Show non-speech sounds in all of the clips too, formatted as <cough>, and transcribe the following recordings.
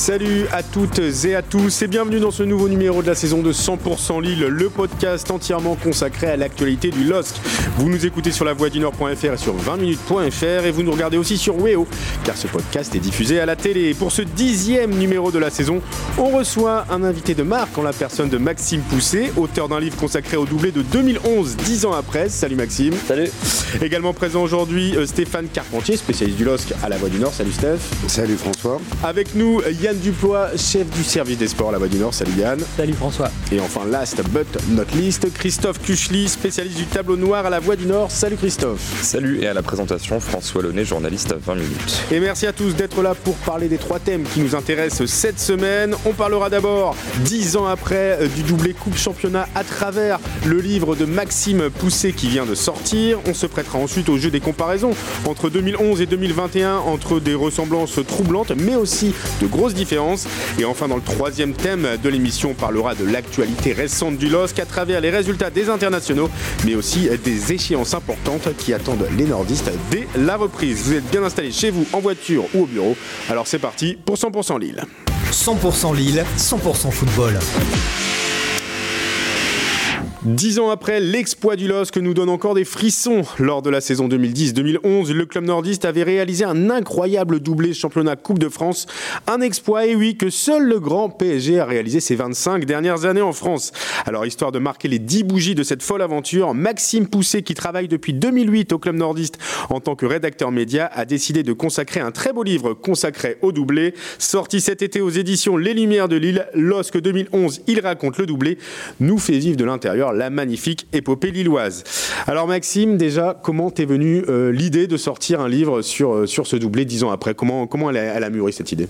Salut à toutes et à tous et bienvenue dans ce nouveau numéro de la saison de 100% Lille, le podcast entièrement consacré à l'actualité du LOSC. Vous nous écoutez sur la voie du Nord.fr et sur 20minutes.fr et vous nous regardez aussi sur Weo car ce podcast est diffusé à la télé. pour ce dixième numéro de la saison, on reçoit un invité de marque en la personne de Maxime Pousset, auteur d'un livre consacré au doublé de 2011, 10 ans après. Salut Maxime. Salut. Également présent aujourd'hui euh, Stéphane Carpentier, spécialiste du LOSC à la voie du Nord. Salut Steph. Salut François. Avec nous Yann Yann Duplois, chef du service des sports à la Voix du Nord. Salut Yann. Salut François. Et enfin, last but not least, Christophe Kuchli, spécialiste du tableau noir à la Voix du Nord. Salut Christophe. Salut et à la présentation, François Launay, journaliste à 20 minutes. Et merci à tous d'être là pour parler des trois thèmes qui nous intéressent cette semaine. On parlera d'abord, dix ans après, euh, du doublé Coupe Championnat à travers le livre de Maxime Pousset qui vient de sortir. On se prêtera ensuite au jeu des comparaisons entre 2011 et 2021, entre des ressemblances troublantes, mais aussi de grosses et enfin, dans le troisième thème de l'émission, on parlera de l'actualité récente du LOSC à travers les résultats des internationaux, mais aussi des échéances importantes qui attendent les nordistes dès la reprise. Vous êtes bien installés chez vous, en voiture ou au bureau. Alors c'est parti pour 100% Lille. 100% Lille, 100% football. Dix ans après l'exploit du LOSC nous donne encore des frissons. Lors de la saison 2010-2011, le club nordiste avait réalisé un incroyable doublé championnat Coupe de France. Un exploit, et oui, que seul le grand PSG a réalisé ces 25 dernières années en France. Alors, histoire de marquer les 10 bougies de cette folle aventure, Maxime Pousset, qui travaille depuis 2008 au club nordiste en tant que rédacteur média, a décidé de consacrer un très beau livre consacré au doublé. Sorti cet été aux éditions Les Lumières de Lille, LOSC 2011, il raconte le doublé, nous fait vivre de l'intérieur la magnifique épopée lilloise. Alors Maxime, déjà, comment t'es venu euh, l'idée de sortir un livre sur, euh, sur ce doublé dix ans après? Comment, comment elle, a, mûri cette idée?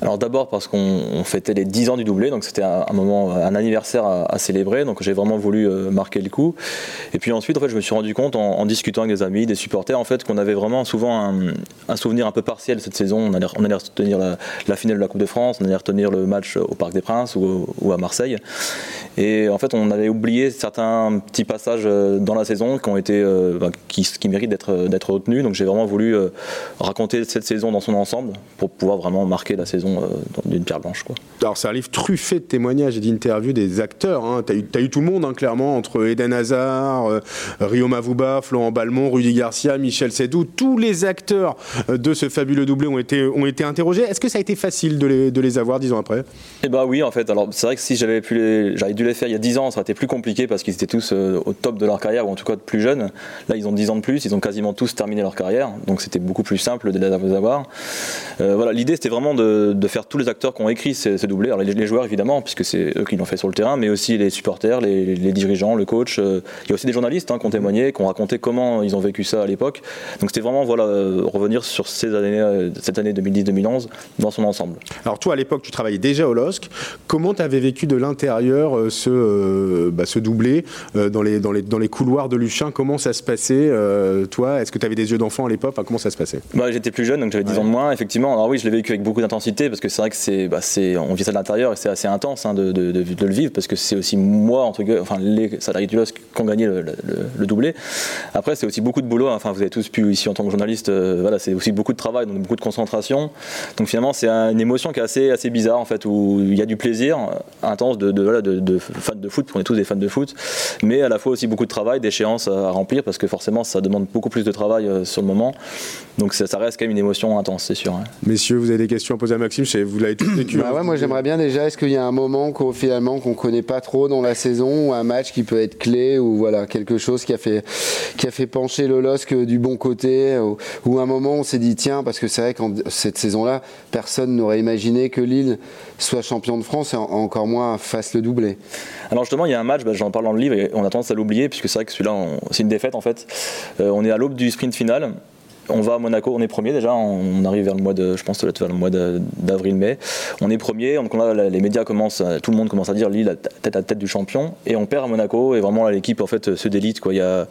Alors d'abord parce qu'on fêtait les dix ans du doublé, donc c'était un, moment, un anniversaire à, célébrer, donc j'ai vraiment voulu euh, marquer le coup. Et puis ensuite, en fait, je me suis rendu compte en, discutant avec des amis, des supporters, en fait, qu'on avait vraiment souvent un, souvenir un peu partiel cette saison. On allait, on allait retenir la, finale de la Coupe de France, on allait retenir le match au Parc des Princes ou, ou à Marseille. Et en fait, on avait oublié certains petits passages euh, dans la saison qui ont été, euh, bah, qui, qui, méritent d'être euh, d'être retenus. Donc j'ai vraiment voulu raconter cette saison dans son ensemble pour pouvoir vraiment marquer la saison d'une pierre blanche. Quoi. Alors c'est un livre truffé de témoignages et d'interviews des acteurs. Hein. Tu as, eu tout le monde, hein, clairement, entre Eden Hazard, Rio Mavuba, Florent Balmont, Rudy Garcia, Michel Sédou. Tous les acteurs de ce fabuleux doublé ont été, ont été interrogés. Est-ce que ça a été facile de les, de les avoir dix ans après? Eh bah oui, en fait. Alors c'est vrai que si j'avais pu j'avais dû les faire il y a dix ans, ça aurait été plus compliqué parce qu'ils étaient tous euh, au top de leur carrière, ou en tout cas plus jeunes. Là, ils ont 10 ans de plus, ils ont quasiment tous terminé leur carrière, donc c'était beaucoup plus simple de les avoir. Euh, voilà, l'idée c'était vraiment de, faire tous les acteurs qui ont écrit ces, alors les, joueurs évidemment, puisque c'est eux qui l'ont fait sur le terrain, mais aussi les supporters, les, dirigeants, le coach. Euh, il y a aussi des journalistes hein, qui ont témoigné, qui ont raconté comment ils ont vécu ça à l'époque. Donc c'était vraiment voilà, revenir sur ces cette année 2010-2011 dans son ensemble. Alors toi à l'époque tu travaillais déjà au LOSC, comment tu avais vécu de l'intérieur ce, bah, ce doublé? Dans les, dans, les, couloirs de Luchin, comment ça se passait euh, Toi, est-ce que tu avais des yeux d'enfant à l'époque? Comment ça se passait? Bah, J'étais plus jeune, donc j'avais 10 ans de moins, effectivement. Alors oui, je l'ai vécu avec beaucoup d'intensité, parce que c'est vrai que bah, vit ça de l'intérieur et c'est assez intense hein, de, le vivre, parce que c'est aussi moi, entre enfin les salariés du LOSC qui ont gagné le, doublé. Après, c'est aussi beaucoup de boulot, hein. enfin vous avez tous pu ici en tant que journaliste, euh, voilà, c'est aussi beaucoup de travail, donc beaucoup de concentration. Donc finalement, c'est une émotion qui est assez, bizarre, en fait, où il y a du plaisir intense de, de, fans de foot, on est tous des fans de foot, mais à la fois aussi beaucoup de travail, d'échéances à remplir, parce que forcément ça demande beaucoup plus de travail euh, sur le moment. Donc ça, reste quand même une émotion intense, c'est sûr. Hein. Messieurs, vous avez des questions à poser à Maxime Vous l'avez tous vécu. bah hein. ouais, moi j'aimerais bien déjà, est-ce qu'il y a un moment qu'on finalement qu'on connaît pas trop dans la saison, ou un match qui peut être clé, ou voilà quelque chose qui a fait qui a fait pencher le LOSC du bon côté, ou, un moment on s'est dit tiens, parce que c'est vrai qu'en cette saison-là, personne n'aurait imaginé que Lille soit champion de France et encore moins fasse le doublé. Alors justement, il y a un match, bah, j'en parle dans le livre et on a tendance à l'oublier puisque c'est vrai que celui-là, c'est une défaite en fait. Euh, on est à l'aube du sprint final. On va à Monaco, on est premier déjà, on arrive vers le mois de, je pense, vers le mois d'avril-mai. On est premier, donc les médias commencent, tout le monde commence à dire Lille tête à tête du champion, et on perd à Monaco, et vraiment l'équipe en fait se délite. Quoi. Il y a,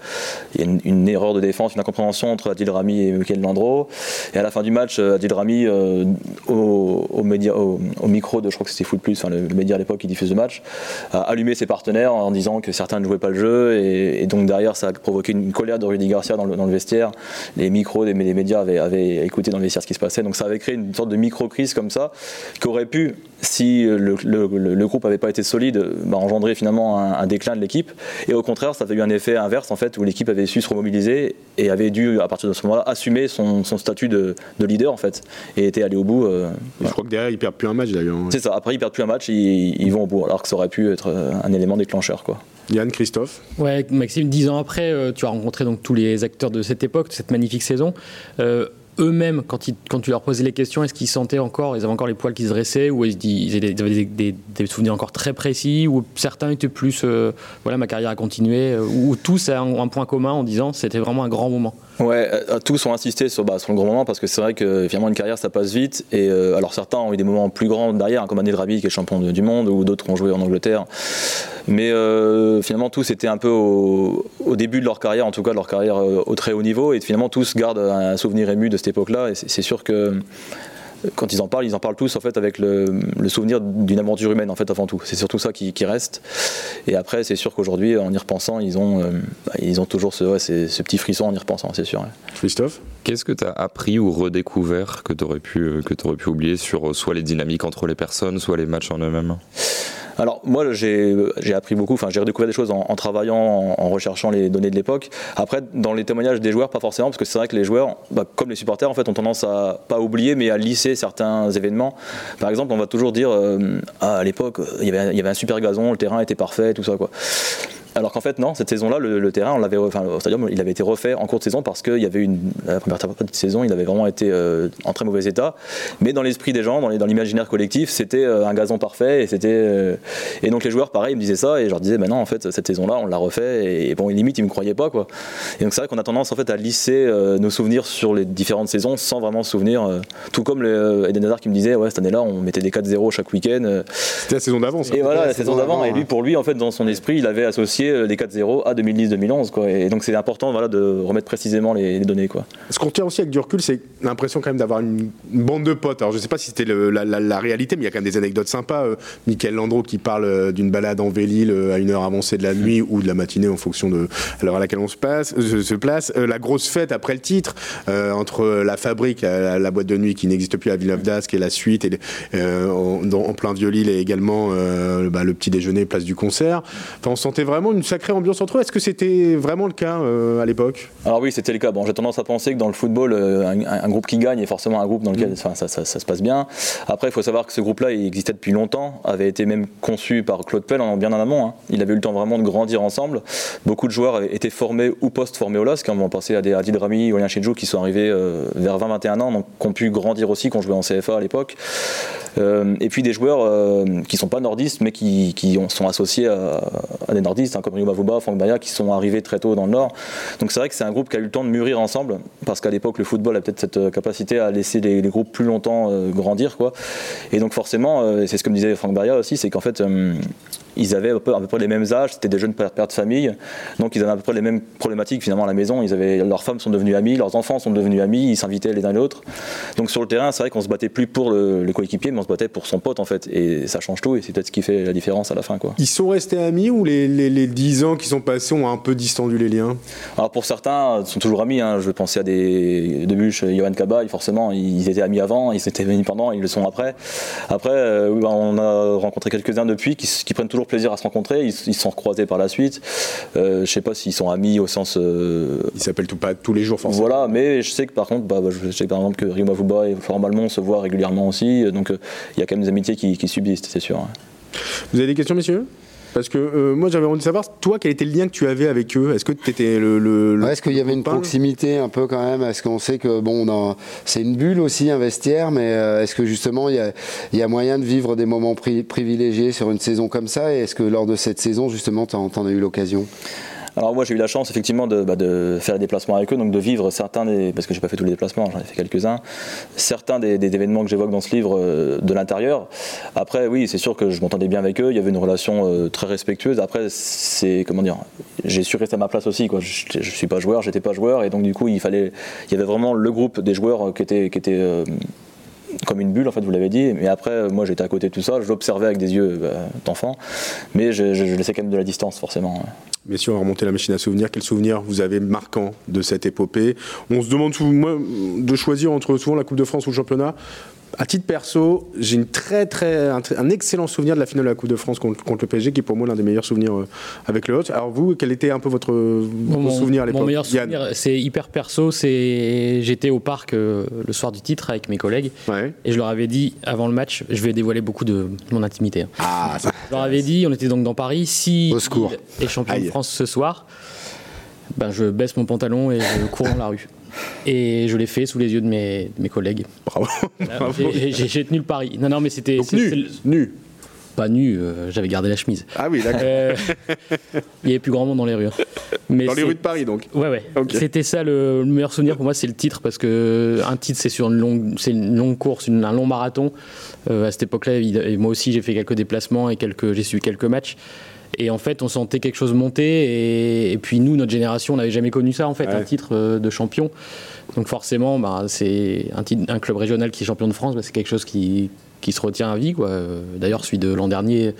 une, erreur de défense, une incompréhension entre Adil Rami et Michael Landreau. Et à la fin du match, Adil Rami, euh, au, micro de, je crois que c'était Foot Plus, enfin, le, média à l'époque qui diffuse le match, a allumé ses partenaires en disant que certains ne jouaient pas le jeu, et, donc derrière, ça a provoqué une colère de Rudy Garcia dans le, dans le vestiaire. Les micros des, médias avaient, écouté dans le vestiaire ce qui se passait, donc ça avait créé une sorte de micro-crise comme ça, qui aurait pu, si le, groupe n'avait pas été solide, bah, engendrer finalement un, un déclin de l'équipe. Et au contraire, ça avait eu un effet inverse en fait, où l'équipe avait su se remobiliser et avait dû, à partir de ce moment-là, assumer son, statut de, leader en fait, et était allé au bout. Euh, je crois que derrière, ils perdent plus un match d'ailleurs. C'est ça. Après, ils perdent plus un match, ils, ils, vont au bout, alors que ça aurait pu être euh, un élément déclencheur, quoi. Yann, Christophe. Ouais, Maxime, dix ans après, euh, tu as rencontré donc tous les acteurs de cette époque, de cette magnifique saison. Eux-mêmes, quand, quand tu leur posais les questions, est-ce qu'ils sentaient encore, ils avaient encore les poils qui se dressaient, ou ils, avaient des, souvenirs encore très précis, ou certains étaient plus, euh, voilà, ma carrière a continué, euh, ou tous ont un point commun en disant c'était vraiment un grand moment. Ouais, euh, tous ont insisté sur, bah, sur, le grand moment parce que c'est vrai que finalement une carrière ça passe vite et alors certains ont eu des moments plus grands derrière, hein, comme Anil Rabi qui est champion du monde ou d'autres ont joué en Angleterre. Mais finalement tous étaient un peu au, au, début de leur carrière, en tout cas de leur carrière au très haut niveau et finalement tous gardent un souvenir ému de cette époque-là. Et c'est sûr que quand ils en parlent, ils en parlent tous en fait avec le, souvenir d'une aventure humaine en fait avant tout. C'est surtout ça qui, reste. Et après, c'est sûr qu'aujourd'hui, en y repensant, ils ont, euh, ils ont toujours ce, ce, petit frisson en y repensant, c'est sûr. Christophe? Qu'est-ce que tu as appris ou redécouvert que tu aurais, pu, euh, que aurais pu oublier sur euh, soit les dynamiques entre les personnes, soit les matchs en eux-mêmes? Alors moi j'ai appris beaucoup, enfin j'ai redécouvert des choses en, travaillant, en, recherchant les données de l'époque. Après dans les témoignages des joueurs pas forcément parce que c'est vrai que les joueurs, bah, comme les supporters en fait ont tendance à pas oublier mais à lisser certains événements. Par exemple on va toujours dire euh, à l'époque il y, avait, il y avait un super gazon, le terrain était parfait, tout ça quoi. Alors qu'en fait, non, cette saison-là, le, terrain, on l'avait, enfin, c'est-à-dire, il avait été refait en cours de saison parce qu'il y avait une, la première partie de saison, il avait vraiment été euh, en très mauvais état. Mais dans l'esprit des gens, dans, l'imaginaire collectif, c'était euh, un gazon parfait et c'était, euh, et donc les joueurs, pareil, ils me disaient ça et je leur disais, ben non, en fait, cette saison-là, on l'a refait et, bon, limite, ils me croyaient pas, quoi. Et donc c'est vrai qu'on a tendance, en fait, à lisser nos souvenirs sur les différentes saisons sans vraiment se souvenir. tout comme le, Eden Hazard qui me disait, ouais, cette année-là, on mettait des 4-0 chaque week-end. C'était la saison d'avant, Et voilà, la saison d'avant. Et lui, pour lui, en fait, dans son esprit, il avait associé des 4-0 à 2010-2011. Quoi. Et donc c'est important voilà, de remettre précisément les, données. Quoi. Ce qu'on tient aussi avec du recul, c'est l'impression quand même d'avoir une, bande de potes. Alors je ne sais pas si c'était la, réalité, mais il y a quand même des anecdotes sympas. Euh, Michael Landreau qui parle euh, d'une balade en Vélil euh, à une heure avancée de la nuit ou de la matinée en fonction de l'heure à laquelle on se, passe, se place. la grosse fête après le titre, entre la fabrique, la, boîte de nuit qui n'existe plus à Villeneuve d'Ascq et la suite, et, en, plein vieux-Lille et également bah, le petit déjeuner place du concert. Enfin, on sentait vraiment une sacrée ambiance entre eux. Est-ce que c'était vraiment le cas euh, à l'époque? Alors oui, c'était le cas. Bon, j'ai tendance à penser que dans le football, euh, un, groupe qui gagne est forcément un groupe dans lequel mm. ça, se passe bien. Après, il faut savoir que ce groupe-là, il existait depuis longtemps, avait été même conçu par Claude Pell en bien en amont. Hein. Il avait eu le temps vraiment de grandir ensemble. Beaucoup de joueurs avaient été formés ou post-formés au LOSC. Quand on pensait à des Adil Rami ou Olien Chedjou qui sont arrivés euh, vers 20-21 ans, donc qui ont pu grandir aussi, qui ont joué en CFA à l'époque. et puis des joueurs qui sont pas nordistes, mais qui, sont associés à, des nordistes, hein, comme Yuma Vuba, Franck Baya, qui sont arrivés très tôt dans le Nord. Donc c'est vrai que c'est un groupe qui a eu le temps de mûrir ensemble, parce qu'à l'époque, le football a peut-être cette euh, capacité à laisser les, groupes plus longtemps euh, grandir. Quoi. Et donc forcément, euh, c'est ce que me disait Franck Baria aussi, c'est qu'en fait, ils avaient à peu, près les mêmes âges, c'était des jeunes pères, de famille, donc ils avaient à peu près les mêmes problématiques finalement à la maison. Ils avaient, leurs femmes sont devenues amies, leurs enfants sont devenus amis, ils s'invitaient les uns les autres. Donc sur le terrain, c'est vrai qu'on se battait plus pour le, coéquipier, mais on se battait pour son pote en fait. Et ça change tout, et c'est peut-être ce qui fait la différence à la fin. Quoi. Ils sont restés amis ou les, 10 ans qui sont passés ont un peu distendu les liens Alors pour certains, ils sont toujours amis. Hein. Je vais penser à des Debuche, Johan Cabaye, forcément, ils étaient amis avant, ils étaient amis pendant, ils le sont après. Après, euh, bah, on a rencontré quelques-uns depuis qui, qui prennent toujours plaisir à se rencontrer ils, se sont croisés par la suite. Euh, je sais pas s'ils sont amis au sens. Euh, ils s'appellent tout, pas tous les jours forcément. Voilà, mais je sais que par contre, bah, bah je sais par exemple que Rima Vuba et Florent se voient régulièrement aussi. Donc euh, il y a quand même des amitiés qui, subsistent, c'est sûr. Vous avez des questions, messieurs? Parce que euh, moi j'avais envie de savoir, toi, quel était le lien que tu avais avec eux? Est-ce que tu étais le. le, Est-ce qu'il y avait une proximité un peu quand même? Est-ce qu'on sait que, bon, c'est une bulle aussi, un vestiaire, mais est-ce que justement il y a, y a, moyen de vivre des moments privilégiés sur une saison comme ça? Et est-ce que lors de cette saison, justement, tu en, as eu l'occasion? Alors moi j'ai eu la chance effectivement de, bah, de, faire des déplacements avec eux, donc de vivre certains des, parce que j'ai pas fait tous les déplacements, j'en ai fait quelques-uns, certains des, événements que j'évoque dans ce livre euh, de l'intérieur. Après oui c'est sûr que je m'entendais bien avec eux, il y avait une relation euh, très respectueuse. Après c'est comment dire, j'ai su rester à ma place aussi quoi. Je, je suis pas joueur, j'étais pas joueur et donc du coup il fallait, il y avait vraiment le groupe des joueurs qui était, qui était euh, comme une bulle, en fait, vous l'avez dit. Mais après, moi, j'étais à côté de tout ça, je l'observais avec des yeux bah, d'enfant, mais je, je, je, laissais quand même de la distance, forcément. Messieurs, on va remonter la machine à souvenirs. Quel souvenir vous avez marquant de cette épopée? On se demande souvent, de choisir entre souvent la Coupe de France ou le championnat. À titre perso, j'ai une très très un, un, excellent souvenir de la finale de la Coupe de France contre, contre le PSG, qui est pour moi l'un des meilleurs souvenirs euh, avec le Hot. Alors vous, quel était un peu votre, votre mon, souvenir à l'époque? Mon meilleur souvenir, c'est hyper perso. C'est j'étais au parc euh, le soir du titre avec mes collègues ouais. et je leur avais dit avant le match, je vais dévoiler beaucoup de mon intimité. hein. Ah, ça, Je leur avais dit, on était donc dans Paris, si Au secours. est champion Aïe. de France ce soir, ben je baisse mon pantalon et je cours dans la rue. Et je l'ai fait sous les yeux de mes, de mes collègues. bravo. <laughs> J'ai- tenu le pari. Non, non, mais c'était. Nu, le- nu. Pas nu, euh, j'avais gardé la chemise. Ah oui, d'accord. Euh, il y avait plus grand monde dans les rues. hein. Mais Dans les rues de Paris, donc. Ouais, ouais. C'était ça le, le meilleur souvenir pour moi, c'est le titre parce que un titre, c'est sur une longue, c'est une longue course, une- un long marathon. Euh, à cette époque-là, moi aussi, j'ai fait quelques déplacements et quelques, j'ai suivi quelques matchs. Et en fait, on sentait quelque chose monter. Et, et puis nous, notre génération, on n'avait jamais connu ça en fait, Ouais. un titre euh, de champion. Donc forcément, bah, c'est un club régional qui est champion de France, bah, c'est quelque chose qui qui se retient à vie. quoi. Euh, D'ailleurs, celui de l'an dernier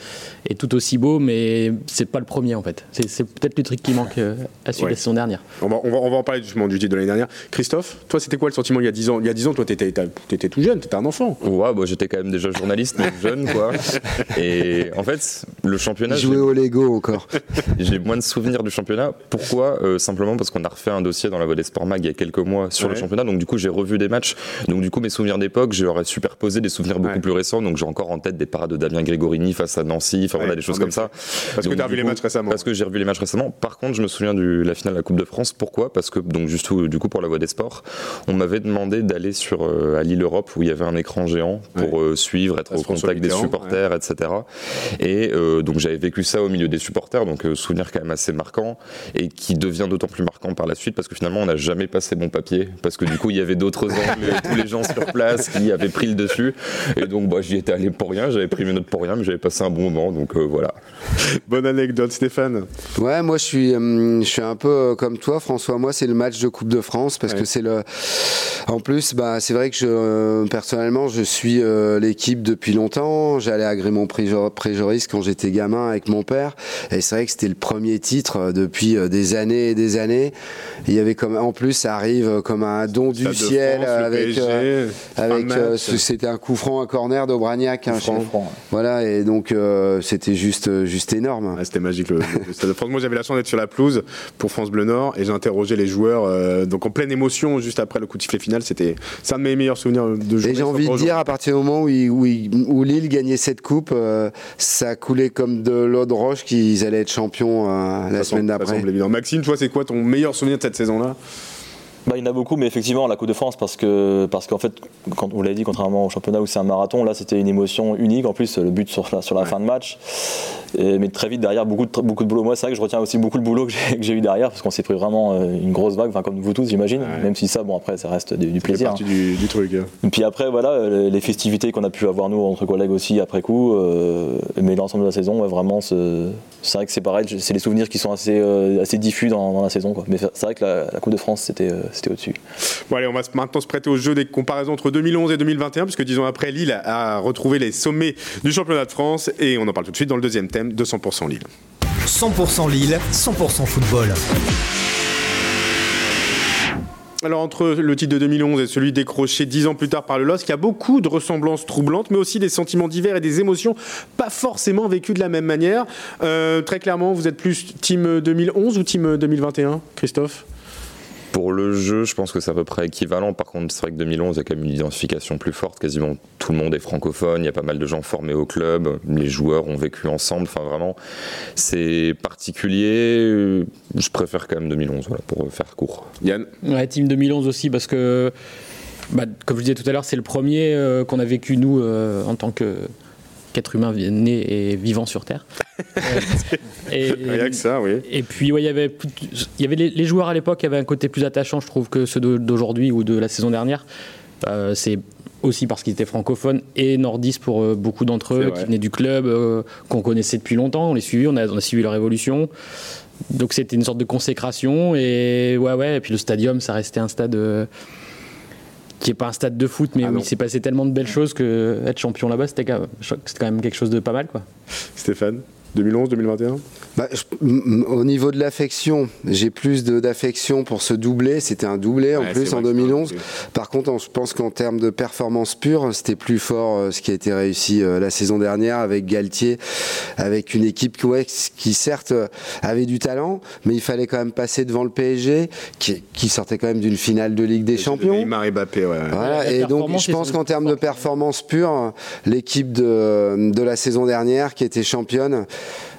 est tout aussi beau, mais c'est pas le premier en fait. C'est c'est peut-être le truc qui manque euh, à celui Ouais. de la saison dernière. On va, on, va, on va en parler justement du titre de l'année dernière. Christophe, toi, c'était quoi le sentiment il y a 10 ans? Il y a 10 ans, toi, t'étais étais tout jeune, t'étais un enfant. Ouais, bah, j'étais quand même déjà journaliste, mais jeune, quoi. <laughs> Et en fait, le championnat, j'ai- Jouer au Lego encore. <laughs> j'ai moins de souvenirs du championnat. Pourquoi? Euh, Simplement parce qu'on a refait un dossier dans la Voix des Sports Mag il y a quelques mois sur Ouais. le championnat. Donc, du coup, j'ai revu des matchs. Donc, du coup, mes souvenirs d'époque, j'aurais superposé des souvenirs beaucoup Ouais. plus récents. Donc, j'ai encore en tête des parades de Damien Gregorini face à Nancy. Enfin, Ouais, voilà, des choses comme ça. Parce que t'as du revu les matchs récemment. Parce que j'ai revu les matchs récemment. Par contre, je me souviens de la finale de la Coupe de France. Pourquoi? Parce que, donc, juste du coup, pour la Voix des Sports, on m'avait demandé d'aller sur euh, à Lille Europe où il y avait un écran géant pour euh, suivre, être au contact des supporters, etc. Et euh, donc j'avais vécu ça au milieu des supporters, donc euh, souvenir quand même assez marquant et qui devient d'autant plus marquant par la suite parce que finalement on n'a jamais passé bon papier parce que du coup il y avait d'autres <laughs> angles, et tous les gens sur place qui avaient pris le dessus et donc bah, j'y étais allé pour rien, j'avais pris mes notes pour rien, mais j'avais passé un bon moment, donc euh, voilà. <laughs> Bonne anecdote, Stéphane. Ouais, moi je suis, hum, je suis un peu euh, comme toi, François. Moi, c'est le match de Coupe de France parce Ouais. que c'est le. En plus, bah, c'est vrai que je, euh, personnellement, je suis euh, l'équipe depuis longtemps. J'allais à Grémont-Préjoris quand j'étais gamin avec mon père, et c'est vrai que c'était le premier titre euh, depuis euh, des années et des années. Il y avait comme, en plus, ça arrive euh, comme un don du ciel France, avec. Euh, avec euh, c'était un coup franc, un corner d'Aubragnac. hein, Franc, franc. Voilà, et donc euh, c'était juste, euh, juste énorme. Ah, C'était magique le, le Stade de France. Moi, j'avais la chance d'être sur la pelouse pour France Bleu Nord et j'ai interrogé les joueurs euh, donc en pleine émotion juste après le coup de sifflet final. C'était c'est un de mes meilleurs souvenirs de journée. Et j'ai envie de dire, à partir du moment où, il- où, il- où Lille gagnait cette coupe, euh, ça coulait comme de l'eau de roche qu'ils allaient être champions la semaine d'après. Maxime, toi, c'est quoi ton meilleur souvenir de cette saison-là? Bah, il y en a beaucoup, mais effectivement, la Coupe de France, parce que parce qu'en fait, quand vous l'avez dit, contrairement au championnat où c'est un marathon, là c'était une émotion unique. En plus, le but sur la, sur la fin de match. Et- mais très vite derrière, beaucoup de, beaucoup de boulot. Moi, c'est vrai que je retiens aussi beaucoup le boulot que j'ai eu derrière, parce qu'on s'est pris vraiment euh, une grosse vague, enfin, comme vous tous, j'imagine. Ouais. Même si ça, bon, après, ça reste du, du C'est plaisir. partie du, du truc. hein. Et puis après, voilà, euh, les festivités qu'on a pu avoir nous entre collègues aussi après coup, euh, mais l'ensemble de la saison, ouais, vraiment, ce- c'est vrai que c'est pareil, c'est les souvenirs qui sont assez, euh, assez diffus dans, dans la saison. Quoi. Mais c'est vrai que la, la Coupe de France, c'était euh, au-dessus. Bon, allez, on va maintenant se prêter au jeu des comparaisons entre 2011 et 2021, puisque dix ans après, Lille a, a retrouvé les sommets du championnat de France et on en parle tout de suite dans le deuxième thème de 100% Lille. 100% Lille, 100% football. Alors entre le titre de 2011 et celui décroché dix ans plus tard par le LOSC, il y a beaucoup de ressemblances troublantes, mais aussi des sentiments divers et des émotions pas forcément vécues de la même manière. Euh, très clairement, vous êtes plus team 2011 ou team 2021, Christophe? Pour le jeu, je pense que c'est à peu près équivalent. Par contre, c'est vrai que 2011, il y a quand même une identification plus forte. Quasiment tout le monde est francophone. Il y a pas mal de gens formés au club. Les joueurs ont vécu ensemble. Enfin, vraiment, c'est particulier. Je préfère quand même 2011, voilà, pour faire court. Yann Ouais, Team 2011 aussi, parce que, bah, comme je disais tout à l'heure, c'est le premier euh, qu'on a vécu, nous, euh, en tant que qu'être humain né et vivant sur Terre. <laughs> et, Rien que ça, oui. Et puis, ouais, il y avait, il y avait les, joueurs à l'époque avaient un côté plus attachant, je trouve, que ceux d'aujourd'hui ou de la saison dernière. c'est aussi parce qu'ils étaient francophones et nordistes pour euh, beaucoup d'entre eux, qui venaient du club, euh, qu'on connaissait depuis longtemps. On les suivit, on a, on a suivi leur évolution. Donc c'était une sorte de consécration. Et ouais, ouais. Et puis le stadium, ça restait un stade euh, qui n'est pas un stade de foot, mais ah où il s'est passé tellement de belles choses que être champion là-bas, c'était quand même quelque chose de pas mal, quoi. Stéphane 2011, 2021 bah, Au niveau de l'affection, j'ai plus d'affection pour ce doublé. C'était un doublé en plus en 2011. Par contre, je pense qu'en termes de performance pure, c'était plus fort euh, ce qui a été réussi euh, la saison dernière avec Galtier, avec une équipe qui certes avait du talent, mais il fallait quand même passer devant le PSG, qui, sortait quand même d'une finale de Ligue des Champions. Neymar et Mbappé, ouais. Voilà, et donc je pense qu'en termes de performance pure, l'équipe de, de la saison dernière, qui était championne,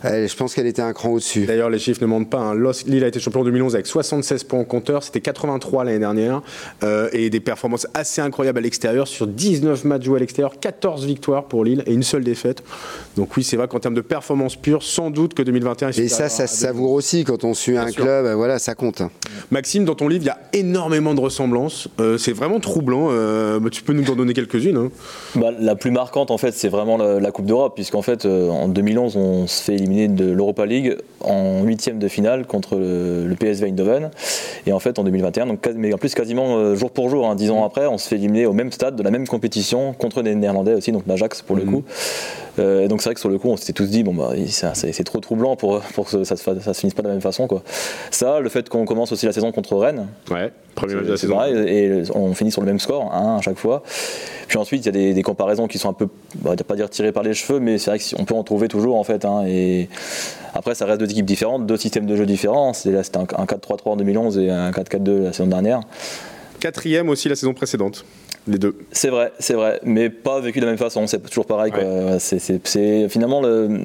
je pense qu'elle était un cran au-dessus. D'ailleurs, les chiffres ne mentent pas. Hein. Lille a été champion en 2011 avec 76 points en compteur. C'était 83 l'année dernière. Euh, et des performances assez incroyables à l'extérieur. Sur 19 matchs joués à l'extérieur, 14 victoires pour Lille et une seule défaite. Donc oui, c'est vrai qu'en termes de performance pure, sans doute que 2021 est Et ça, ça se savoure aussi quand on suit un club. Voilà, ça compte. Maxime, dans ton livre, il y a énormément de ressemblances. Euh, c'est vraiment troublant. Euh, tu peux nous en donner quelques-unes hein. bah, La plus marquante, en fait, c'est vraiment la, Coupe d'Europe, puisqu'en fait, en 2011, on se fait de l'Europa League en huitième de finale contre le, PSV Eindhoven. Et en fait, en 2021, donc, mais en plus quasiment euh, jour pour jour, hein, dix ans après, on se fait éliminer au même stade de la même compétition contre des Néerlandais aussi, donc l'Ajax pour le mhm. coup. Euh, et donc c'est vrai que sur le coup, on s'était tous dit, bon, bah, c'est trop troublant pour, pour que ça, ça, se finisse pas de la même façon. Quoi. Ça, le fait qu'on commence aussi la saison contre Rennes. Ouais, premier match de la saison. et on finit sur le même score, hein, à chaque fois. Puis ensuite, il y a des, comparaisons qui sont un peu, bah, pas dire tirées par les cheveux, mais c'est vrai qu'on peut en trouver toujours en fait. Hein, et après, ça reste deux équipes différentes, deux systèmes de jeu différents. Là, c'était un, 4-3-3 en 2011 et un 4-4-2 la saison dernière. Quatrième aussi la saison précédente. Les deux. C'est vrai, c'est vrai, mais pas vécu de la même façon. C'est toujours pareil. C'est finalement le,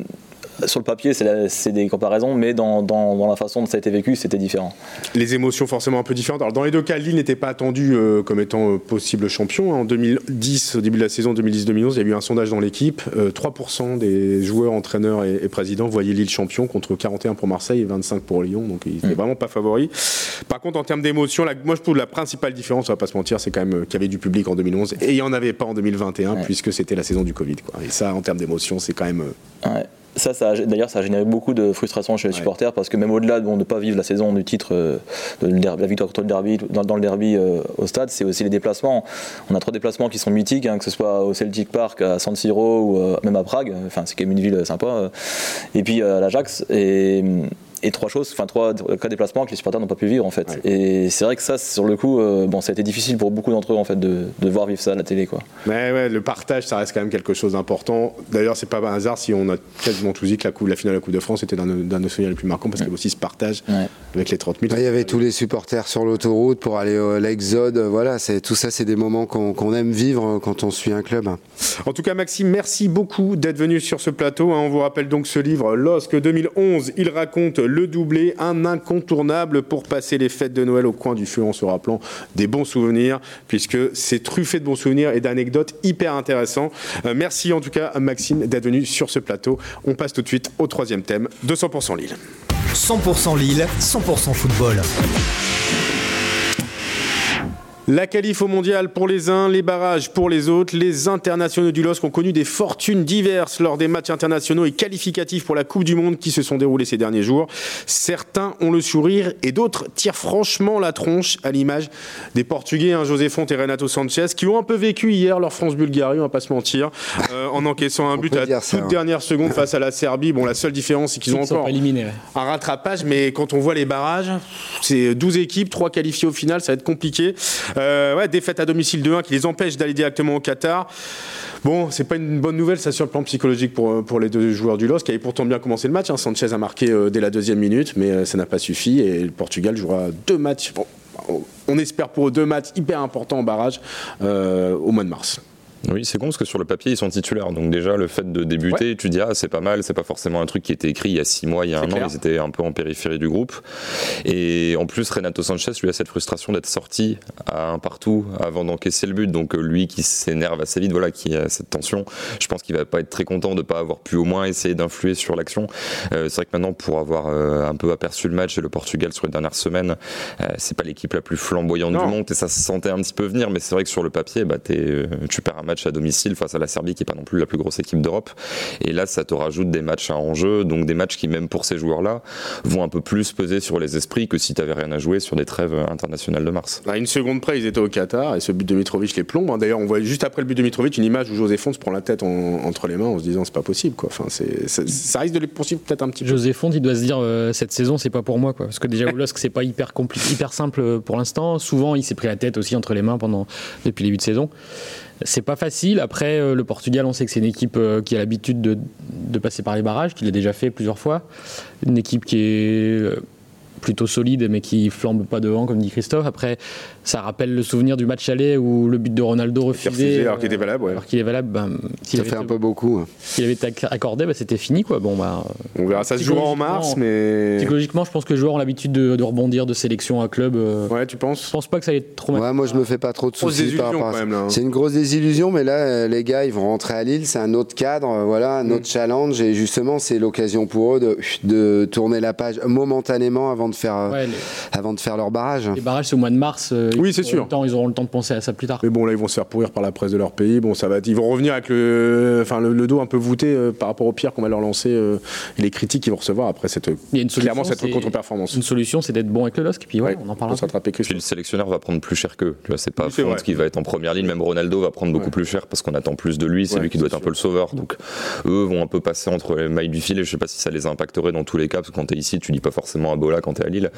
sur le papier, c'est des comparaisons, mais dans, la façon dont ça a été vécu, c'était différent. Les émotions forcément un peu différentes. Alors dans les deux cas, Lille n'était pas attendu euh, comme étant euh, possible champion. En 2010, au début de la saison 2010-2011, il y a eu un sondage dans l'équipe. 3% euh, des joueurs, entraîneurs et, présidents voyaient Lille champion contre 41 pour Marseille et 25 pour Lyon. Donc ils n'étaient mm. vraiment pas favoris. Par contre, en termes d'émotion, moi je trouve la principale différence, on va pas se mentir, c'est quand même qu'il y avait du public en 2011 et il n'y en avait pas en 2021 puisque c'était la saison du Covid. Et ça, en termes d'émotion, c'est quand même... Ça, ça d'ailleurs, ça a généré beaucoup de frustration chez les supporters parce que même au-delà de ne pas vivre la saison du titre euh, de la victoire contre le derby, dans, le derby euh, au stade, c'est aussi les déplacements. On a trois déplacements qui sont mythiques, hein, que ce soit au Celtic Park, à San Siro ou euh, même à Prague. Enfin, c'est quand même une ville sympa. et puis à l'Ajax. Et et trois choses, enfin trois cas déplacements que les supporters n'ont pas pu vivre en fait. Et c'est vrai que ça, sur le coup, euh, bon, ça a été difficile pour beaucoup d'entre eux en fait de, de, voir vivre ça à la télé quoi. Mais ouais, le partage, ça reste quand même quelque chose d'important. D'ailleurs, c'est pas un hasard si on a quasiment tout dit que la, coupe, la finale de la Coupe de France était d'un de nos souvenirs les plus marquants parce qu'il y avait aussi ce partage avec les 30 000. il y avait tous les supporters sur l'autoroute pour aller à l'Exode. Voilà, c'est tout ça, c'est des moments qu'on aime vivre quand on suit un club. En tout cas, Maxime, merci beaucoup d'être venu sur ce plateau. Hein. On vous rappelle donc ce livre, LOSC 2011. Il raconte le doublé, un incontournable pour passer les fêtes de Noël au coin du feu en se rappelant des bons souvenirs, puisque c'est truffé de bons souvenirs et d'anecdotes hyper intéressants. Euh, merci en tout cas Maxime d'être venu sur ce plateau. On passe tout de suite au troisième thème, 200% Lille. 100% Lille, 100% football. La qualif au mondial pour les uns, les barrages pour les autres. Les internationaux du LOSC ont connu des fortunes diverses lors des matchs internationaux et qualificatifs pour la Coupe du Monde qui se sont déroulés ces derniers jours. Certains ont le sourire et d'autres tirent franchement la tronche à l'image des Portugais, hein, José Font et Renato Sanchez, qui ont un peu vécu hier leur France-Bulgarie, on va pas se mentir, <laughs> euh, en encaissant un but à toute hein. dernière seconde face à la Serbie. Bon, la seule différence, c'est qu'ils ont encore un rattrapage, mais quand on voit les barrages, c'est 12 équipes, 3 qualifiées au final, ça va être compliqué. Euh, ouais, défaite à domicile 2-1 qui les empêche d'aller directement au Qatar. Bon, c'est pas une bonne nouvelle, ça sur le plan psychologique pour, euh, les deux joueurs du LOS qui avaient pourtant bien commencé le match. Hein. Sanchez a marqué euh, dès la deuxième minute, mais ça n'a pas suffi et le Portugal jouera deux matchs. on espère pour eux deux matchs hyper importants en barrage au mois de mars. Oui, c'est con parce que sur le papier, ils sont titulaires. Donc déjà, le fait de débuter, tu dis, ah, c'est pas mal, c'est pas forcément un truc qui était écrit il y a six mois, il y a un an, ils étaient un peu en périphérie du groupe. Et en plus, Renato Sanchez, lui, a cette frustration d'être sorti à un partout avant d'encaisser le but. Donc euh, lui qui s'énerve assez vite, voilà, qui a cette tension, je pense qu'il va pas être très content de pas avoir pu au moins essayer d'influer sur l'action. Euh, c'est vrai que maintenant, pour avoir euh, un peu aperçu le match et le Portugal sur les dernières semaines, c'est pas l'équipe la plus flamboyante du monde et ça se sentait un petit peu venir, mais c'est vrai que sur le papier, bah, tu perds un match à domicile face à la Serbie qui est pas non plus la plus grosse équipe d'Europe. Et là, ça te rajoute des matchs à enjeu, donc des matchs qui, même pour ces joueurs-là, vont un peu plus peser sur les esprits que si tu rien à jouer sur des trêves internationales de mars. À une seconde près, ils étaient au Qatar et ce but de Mitrovic les plombe. Hein. D'ailleurs, on voit juste après le but de Mitrovic une image où José Font se prend la tête entre les mains en se disant c'est pas possible. Quoi. Enfin, ça risque de les poursuivre peut-être un petit peu. José Font, il doit se dire euh, cette saison, c'est pas pour moi. Quoi. Parce que déjà, que c'est pas hyper, hyper simple pour l'instant. Souvent, il s'est pris la tête aussi entre les mains pendant, depuis les début de saison. C'est pas facile. Après, euh, le Portugal, on sait que c'est une équipe euh, qui a l'habitude de, de, passer par les barrages, qui l'a déjà fait plusieurs fois. Une équipe qui est plutôt solide, mais qui flambe pas devant, comme dit Christophe. Après, ça rappelle le souvenir du match aller où le but de Ronaldo refusé. alors qu'il était valable, ouais. Alors qu'il est valable, ben, ça fait un peu beaucoup. Hein. S'il avait été accordé, ben, c'était fini, quoi. Bon, bah, On verra, ça se jouera en mars, mais. Psychologiquement, je pense que les joueurs ont l'habitude de, rebondir de sélection à club. Euh. Ouais, tu penses Je pense pas que ça allait être trop mal. Ouais, moi, je me fais pas trop de soucis par rapport hein. C'est une grosse désillusion, mais là, euh, les gars, ils vont rentrer à Lille, c'est un autre cadre, euh, voilà, un autre mm. challenge, et justement, c'est l'occasion pour eux de, de, tourner la page momentanément avant de faire avant de faire leur barrage. Les barrages, c'est au mois de mars. Euh, oui, c'est sûr. ils auront le temps de penser à ça plus tard. Mais bon, là, ils vont se faire pourrir par la presse de leur pays. Bon, ça va Ils vont revenir avec le, enfin, le, dos un peu voûté euh, par rapport au pire qu'on va leur lancer euh, et les critiques qu'ils vont recevoir après cette, Il y a une clairement cette contre-performance. Une solution, c'est d'être bon avec le LOSC. Et puis, ouais, on en parlera. Puis le sélectionneur va prendre plus cher qu'eux. C'est pas Font qui va être en première ligne. Même Ronaldo va prendre beaucoup plus cher parce qu'on attend plus de lui. C'est lui qui doit être un peu le sauveur. Donc, eux vont un peu passer entre les mailles du filet. Je sais pas si ça les impacterait dans tous les cas parce que quand tu es ici, tu dis pas forcément à Bola quand tu es à Lille.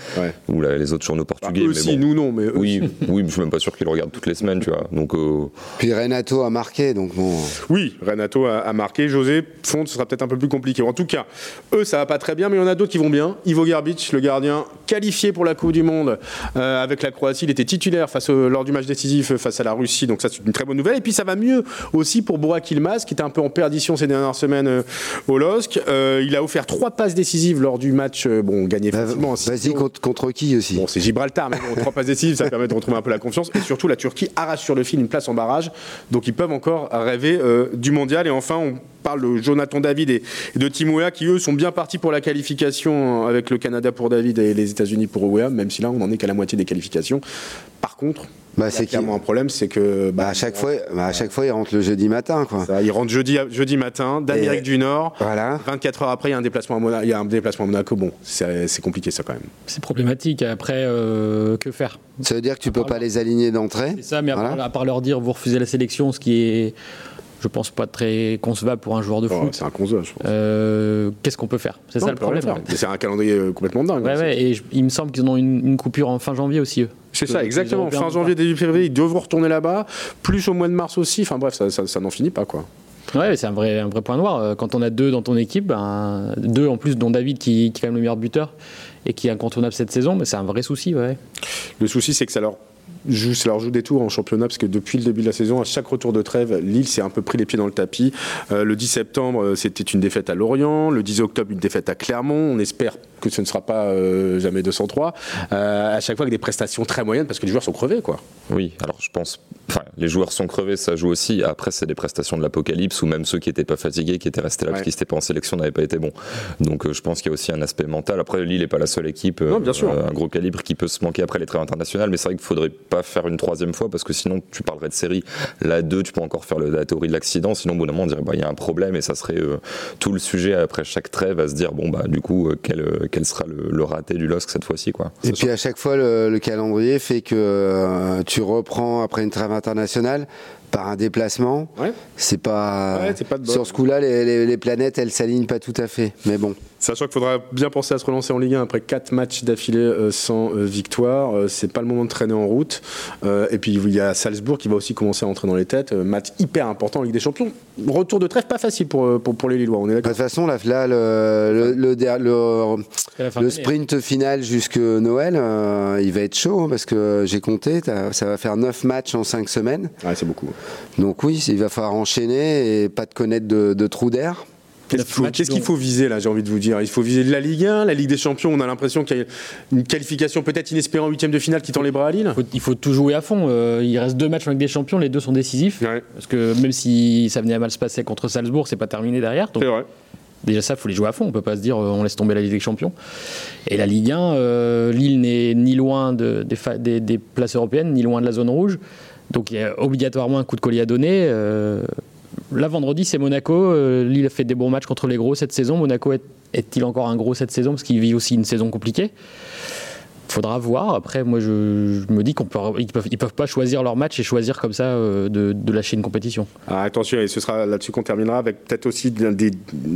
Ou les autres journaux portugais. aussi, nous non, mais oui, <laughs> oui, je suis même pas sûr qu'ils le regardent toutes les semaines, tu vois. Donc. Euh, Puis Renato a marqué, donc bon. Oui, Renato a, marqué. José Font, ce sera peut-être un peu plus compliqué. En tout cas, eux, ça va pas très bien, mais il y en a d'autres qui vont bien. Ivo Garbic, le gardien, qualifié pour la Coupe du Monde euh, avec la Croatie, il était titulaire face lors du match décisif face à la Russie, donc ça c'est une très bonne nouvelle. Et puis ça va mieux aussi pour Burak Ilmaz, qui était un peu en perdition ces dernières semaines euh, au LOSC. il a offert trois passes décisives lors du match, bon, gagné bah, facilement. Vas-y contre, contre, qui aussi? Bon, c'est Gibraltar, mais bon, trois passes décisives, ça permet de retrouver un peu la confiance. Et surtout, la Turquie arrache sur le fil une place en barrage. Donc ils peuvent encore rêver euh, du mondial. Et enfin, on parle de Jonathan David et, de Tim qui eux sont bien partis pour la qualification avec le Canada pour David et les États-Unis pour Weah, même si là on n'en est qu'à la moitié des qualifications. Par contre, bah, c'est clairement un problème, c'est que bah, à chaque fois, bah, à chaque fois, il rentre le jeudi matin, quoi. il rentre jeudi, jeudi matin d'Amérique du Nord. Voilà. 24 heures après, il y a un déplacement à Monaco. Il y a un déplacement à Monaco. Bon, c'est compliqué ça quand même. C'est problématique. Après, euh, que faire? Ça veut dire que tu peux pas les aligner d'entrée? C'est ça, mais à part leur dire vous refusez la sélection, ce qui est je pense pas très concevable pour un joueur de oh, foot. c'est inconcevable, je pense. Euh, qu'est-ce qu'on peut faire? C'est ça le problème. C'est un calendrier euh, complètement dingue. Ouais, ouais, et il me semble qu'ils ont une, coupure en fin janvier aussi, eux. C'est ça, exactement. Fin janvier, début février, ils devront retourner là-bas. Plus au mois de mars aussi. Enfin bref, ça, ça, n'en finit pas, quoi. Ouais, c'est un vrai, un vrai point noir. Euh, quand on a deux dans ton équipe, ben, deux en plus, dont David qui, qui est quand même le meilleur buteur et qui est incontournable cette saison, mais c'est un vrai souci. Ouais. Le souci, c'est que ça leur ça leur joue des tours en championnat parce que depuis le début de la saison, à chaque retour de trêve, Lille s'est un peu pris les pieds dans le tapis. Euh, le 10 septembre, euh, c'était une défaite à Lorient. Le 10 octobre, une défaite à Clermont. On espère que ce ne sera pas euh, jamais 203. à chaque fois avec des prestations très moyennes parce que les joueurs sont crevés, quoi. Oui, alors je pense. Enfin, les joueurs sont crevés, ça joue aussi. Après, c'est des prestations de l'apocalypse ou même ceux qui n'étaient pas fatigués, qui étaient restés là parce qu'ils n'étaient pas en sélection, n'avaient pas été bons. Donc, je pense qu'il y a aussi un aspect mental. Après, Lille n'est pas la seule équipe, bien sûr. un gros calibre qui peut se manquer après les trêves internationales. Mais c'est vrai qu'il ne faudrait pas faire une troisième fois parce que sinon tu parlerais de série. La 2, tu peux encore faire la théorie de l'accident, sinon au bout d'un moment on dirait bah, il y a un problème et ça serait euh, tout le sujet après chaque trêve à se dire bon bah du coup euh, quel, euh, quel, sera le, raté du LOSC cette fois-ci quoi. Et puis à chaque fois le, calendrier fait que tu reprends après une trêve internationale par un déplacement. C'est pas, sur ce coup-là les, les planètes elles s'alignent pas tout à fait mais bon. Sachant qu'il faudra bien penser à se relancer en Ligue 1 après 4 matchs d'affilée euh, sans euh, victoire. Euh, c'est pas le moment de traîner en route. et puis il y a Salzbourg qui va aussi commencer à entrer dans les têtes. match hyper important en Ligue des Champions. Retour de trêve pas facile pour, pour, les Lillois. On est de toute façon, là, le, le, le, sprint final jusque Noël, il va être chaud hein, parce que j'ai compté, ça va faire 9 matchs en 5 semaines. Ouais, c'est beaucoup. Donc oui, il va falloir enchaîner et pas de connaître de, de trou d'air. Qu'est-ce qu'il faut, viser là, j'ai envie de vous dire? Il faut viser de la Ligue 1, la Ligue des Champions. On a l'impression qu'il y a une qualification peut-être inespérée en huitième de finale qui tend les bras à Lille. Il faut, il faut tout jouer à fond. Euh, il reste deux matchs avec des champions, les deux sont décisifs. Ouais. Parce que même si ça venait à mal se passer contre Salzbourg, c'est pas terminé derrière. Donc C'est vrai. déjà ça, il faut les jouer à fond. On peut pas se dire euh, on laisse tomber la Ligue des Champions. Et la Ligue 1, euh, Lille n'est ni loin de- des, fa- des- des places européennes, ni loin de la zone rouge. Donc il y a obligatoirement un coup de collier à donner. Euh, là, vendredi, c'est Monaco. Euh, Lille a fait des bons matchs contre les gros cette saison. Monaco est- est-il encore un gros cette saison? Parce qu'il vit aussi une saison compliquée. Faudra voir. Après, moi, je, je me dis qu'on peut, ils peuvent, ils peuvent pas choisir leur match et choisir comme ça euh, de, de lâcher une compétition. Ah, attention, et ce sera là-dessus qu'on terminera avec peut-être aussi des- des-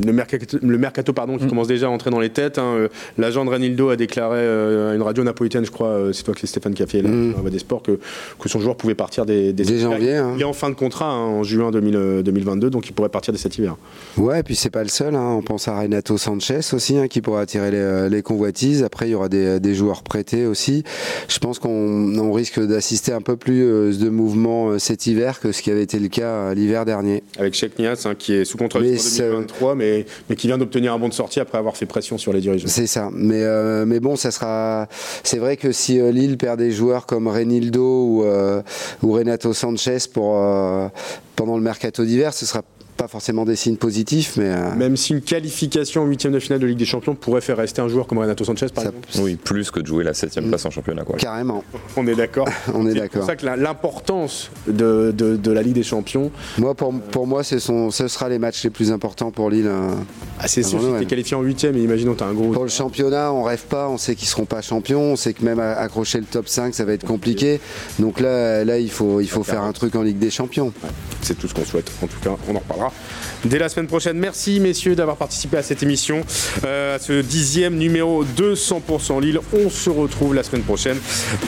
le mercato, le mercato, pardon, Mm. qui commence déjà à entrer dans les têtes. hein. Euh, L'agent de Renildo a déclaré euh, à une radio napolitaine, je crois, euh, c'est toi que c'est Stéphane qui a fait Mm. la voix des sports, que, que son joueur pouvait partir des, des Dès janvier, hein. Il est en fin de contrat hein, en juin 2000, euh, 2022, donc il pourrait partir dès cet hiver. Ouais, et puis c'est pas le seul. hein. On pense à Renato Sanchez aussi, hein, qui pourrait attirer les, les convoitises. Après, il y aura des, des joueurs prêtés aussi. Je pense qu'on on risque d'assister un peu plus euh, de mouvements euh, cet hiver que ce qui avait été le cas euh, l'hiver dernier. Avec Sheikh Nias, hein, qui est sous contrat jusqu'en 2023, mais, mais qui vient d'obtenir un bon de sortie après avoir fait pression sur les dirigeants. C'est ça. Mais, euh, mais bon, ça sera. C'est vrai que si euh, Lille perd des joueurs comme Renildo ou, euh, ou Renato Sanchez pour, pendant le mercato d'hiver, ce sera pas forcément des signes positifs, mais. euh, Même si une qualification en huitième de finale de Ligue des Champions pourrait faire rester un joueur comme Renato Sanchez, par Ça- exemple. Oui, plus que de jouer la 7 place en championnat. Quoi. Carrément, On est d'accord. <laughs> on est C'est d'accord. pour ça que l'importance de, de- de la Ligue des Champions, Moi, pour, pour moi, ce, sont, ce sera les matchs les plus importants pour Lille. Ah, c'est sûr, si tu es qualifié en huitième, et imaginons tu as un gros. Pour le championnat, on rêve pas, on sait qu'ils seront pas champions, on sait que même accrocher le top 5, ça va être compliqué. Donc là, là il faut, il faut faire un truc en Ligue des Champions. C'est tout ce qu'on souhaite. En tout cas, on en reparlera dès la semaine prochaine. Merci, messieurs, d'avoir participé à cette émission, euh, à ce dixième numéro de 100% Lille. On se retrouve la semaine prochaine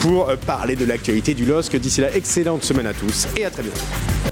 pour euh, parler de l'actualité du LOSC. D'ici là, excellente semaine à tous et à très bientôt.